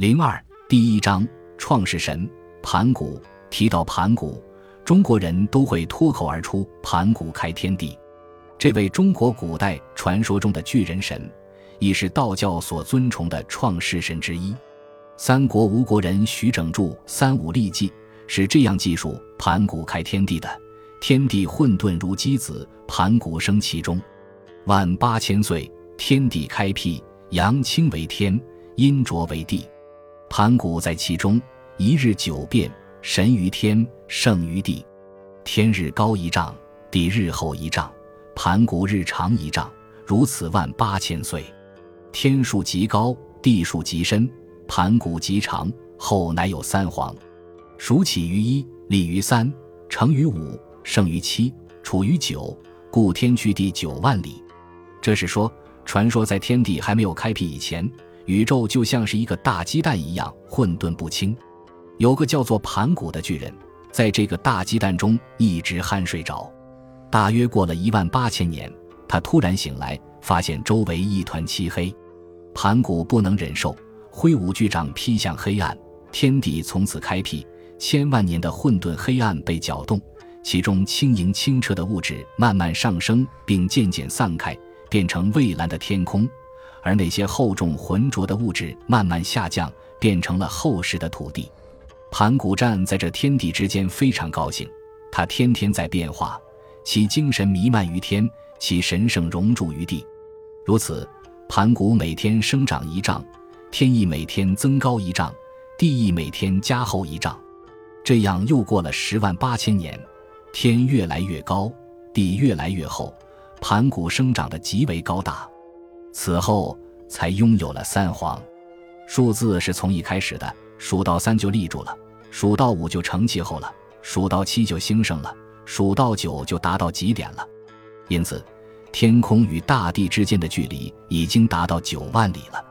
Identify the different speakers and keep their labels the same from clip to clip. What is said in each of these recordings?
Speaker 1: 零二第一章创世神盘古。提到盘古，中国人都会脱口而出“盘古开天地”。这位中国古代传说中的巨人神，亦是道教所尊崇的创世神之一。三国吴国人徐整著《三五历记》是这样记述盘古开天地的：“天地混沌如鸡子，盘古生其中。万八千岁，天地开辟，阳清为天，阴浊为地。”盘古在其中，一日九变，神于天，圣于地。天日高一丈，地日厚一丈，盘古日长一丈，如此万八千岁。天数极高，地数极深，盘古极长，后乃有三皇。数起于一，立于三，成于五，盛于七，处于九，故天距地九万里。这是说，传说在天地还没有开辟以前。宇宙就像是一个大鸡蛋一样混沌不清，有个叫做盘古的巨人，在这个大鸡蛋中一直酣睡着。大约过了一万八千年，他突然醒来，发现周围一团漆黑。盘古不能忍受，挥舞巨掌劈向黑暗，天地从此开辟。千万年的混沌黑暗被搅动，其中轻盈清澈的物质慢慢上升，并渐渐散开，变成蔚蓝的天空。而那些厚重浑浊的物质慢慢下降，变成了厚实的土地。盘古站在这天地之间，非常高兴。他天天在变化，其精神弥漫于天，其神圣融铸于地。如此，盘古每天生长一丈，天亦每天增高一丈，地亦每天加厚一丈。这样又过了十万八千年，天越来越高，地越来越厚，盘古生长得极为高大。此后才拥有了三皇，数字是从一开始的，数到三就立住了，数到五就成气候了，数到七就兴盛了，数到九就达到极点了。因此，天空与大地之间的距离已经达到九万里了。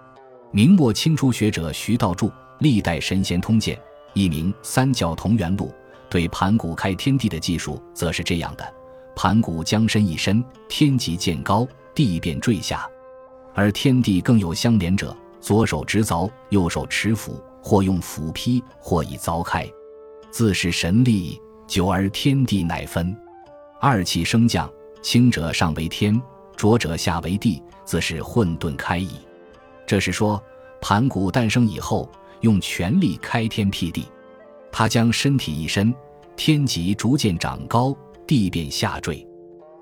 Speaker 1: 明末清初学者徐道著《历代神仙通鉴》，一名《三教同源录》，对盘古开天地的技术则是这样的：盘古将身一伸，天极渐高，地便坠下。而天地更有相连者，左手执凿，右手持斧，或用斧劈，或以凿开，自是神力。久而天地乃分，二气升降，轻者上为天，浊者下为地，自是混沌开矣。这是说，盘古诞生以后，用全力开天辟地。他将身体一伸，天极逐渐长高，地便下坠。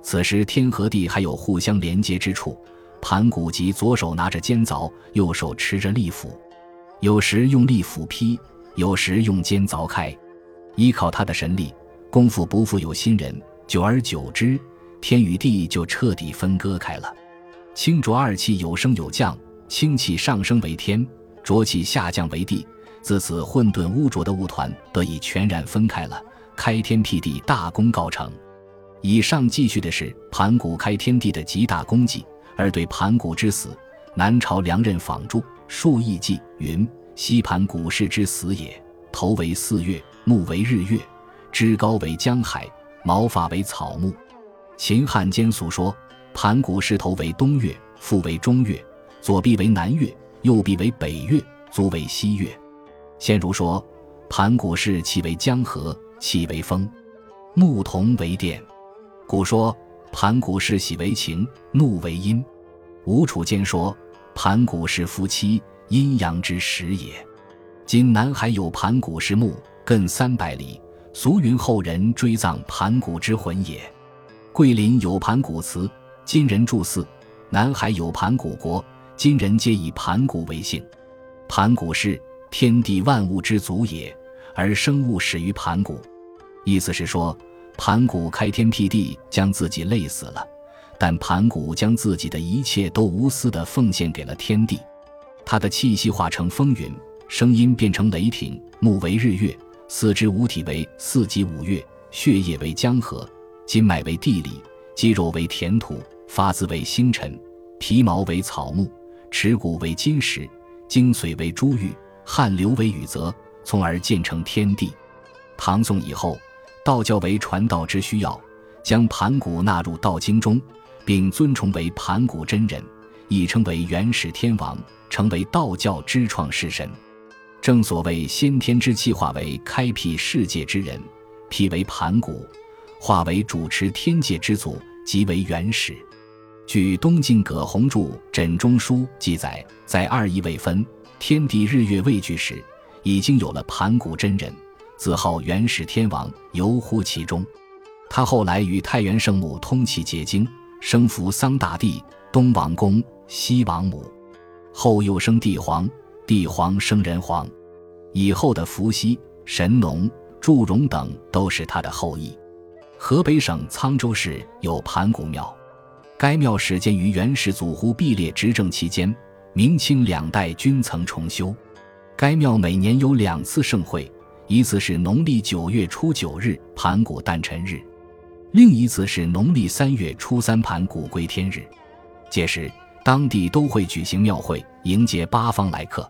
Speaker 1: 此时天和地还有互相连接之处。盘古即左手拿着尖凿，右手持着利斧，有时用利斧劈，有时用尖凿开。依靠他的神力，功夫不负有心人。久而久之，天与地就彻底分割开了。清浊二气有升有降，清气上升为天，浊气下降为地。自此，混沌污浊的物团得以全然分开了，开天辟地大功告成。以上继续的是盘古开天地的极大功绩。而对盘古之死，南朝梁任访著《述异记》云：“西盘古氏之死也，头为四月，目为日月，肢高为江海，毛发为草木。”秦汉间俗说，盘古氏头为东岳，腹为中岳，左臂为南岳，右臂为北岳，足为西岳。先儒说，盘古氏气为江河，气为风，木同为电。古说。盘古氏喜为情，怒为阴。吴楚间说，盘古是夫妻，阴阳之始也。今南海有盘古氏墓，亘三百里，俗云后人追葬盘古之魂也。桂林有盘古祠，今人住祀；南海有盘古国，今人皆以盘古为姓。盘古是天地万物之祖也，而生物始于盘古。意思是说。盘古开天辟地，将自己累死了，但盘古将自己的一切都无私地奉献给了天地。他的气息化成风云，声音变成雷霆，目为日月，四肢五体为四极五岳，血液为江河，筋脉为地理，肌肉为田土，发自为星辰，皮毛为草木，耻骨为金石，精髓为珠玉，汗流为雨泽，从而建成天地。唐宋以后。道教为传道之需要，将盘古纳入道经中，并尊崇为盘古真人，亦称为元始天王，成为道教之创世神。正所谓先天之气化为开辟世界之人，辟为盘古，化为主持天界之祖，即为元始。据东晋葛洪著《枕中书》记载，在二仪未分，天地日月未具时，已经有了盘古真人，自号元始天王，游乎其中。他后来与太原圣母通气结晶，生扶桑大帝，东王公，西王母，后又生帝皇，帝皇生人皇，以后的伏羲、神农、祝融等都是他的后裔。河北省沧州市有盘古庙。该庙始建于元始祖忽必烈执政期间，明清两代均曾重修。该庙每年有两次盛会，一次是农历九月初九日盘古诞辰日，另一次是农历三月初三盘古归天日。届时，当地都会举行庙会，迎接八方来客。